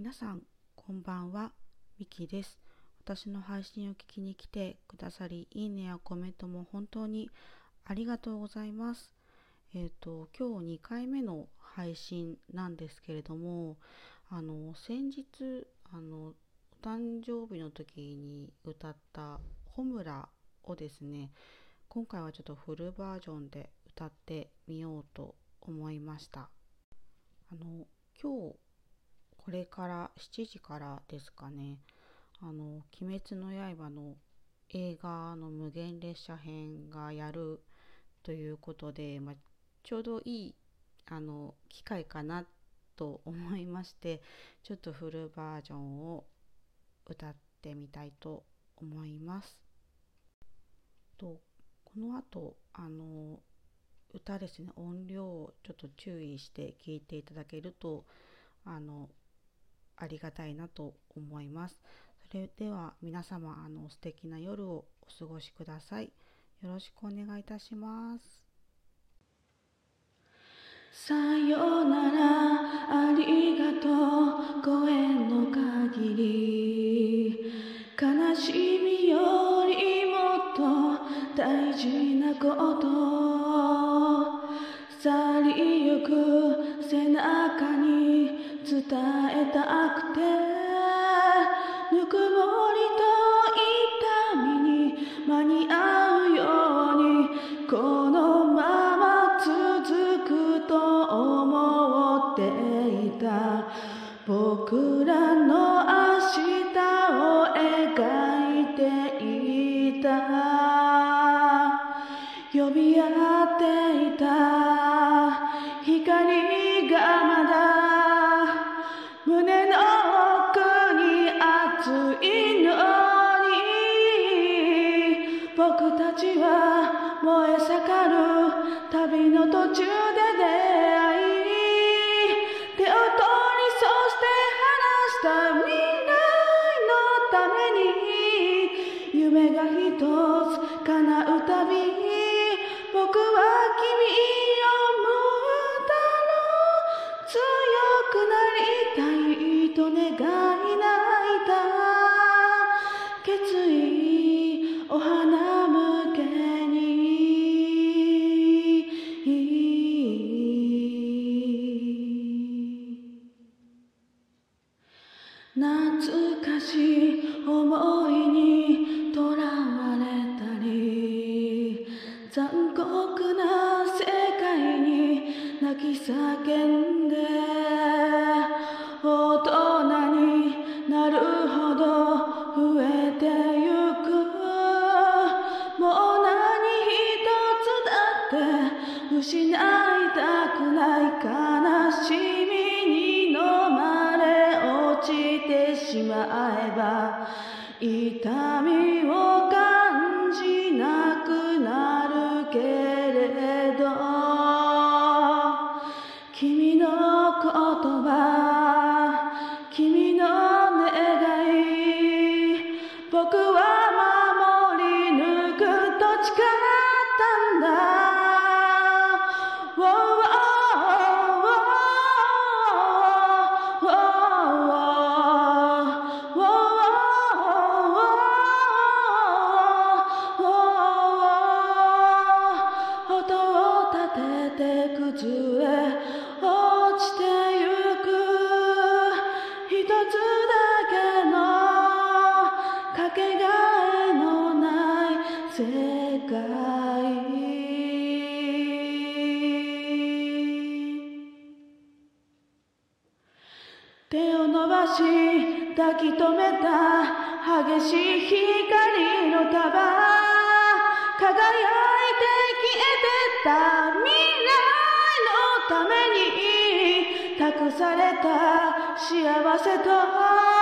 皆さんこんばんはミキです。私の配信を聞きに来てくださりいいねやコメントも本当にありがとうございます。えっ、ー、と今日2回目の配信なんですけれどもあの先日あのお誕生日の時に歌った「ホムラ」をですね今回はちょっとフルバージョンで歌ってみようと思いました。あの今日これから7時からですかねあの「鬼滅の刃」の映画の無限列車編がやるということで、まあ、ちょうどいいあの機会かなと思いましてちょっとフルバージョンを歌ってみたいと思います。とこの後あの歌ですね音量をちょっと注意して聞いていただけるとあのありがたいなと思います。それでは皆様あの素敵な夜をお過ごしください。よろしくお願いいたします。さよならありがとうご縁の限り悲しみよりもっと大事なこと去りゆくたく僕たちは燃え盛る旅の途中で出会い手を取りそして離した未来のために夢が一つ叶うたび僕は君を。もう強くなりたいと願い泣いた決意お花懐かしい思いにとらわれたり残酷な痛みを感じなくなるけれど君の言葉君の願い伸ばし抱き留めた激しい光の束輝いて消えてた未来のために託された幸せと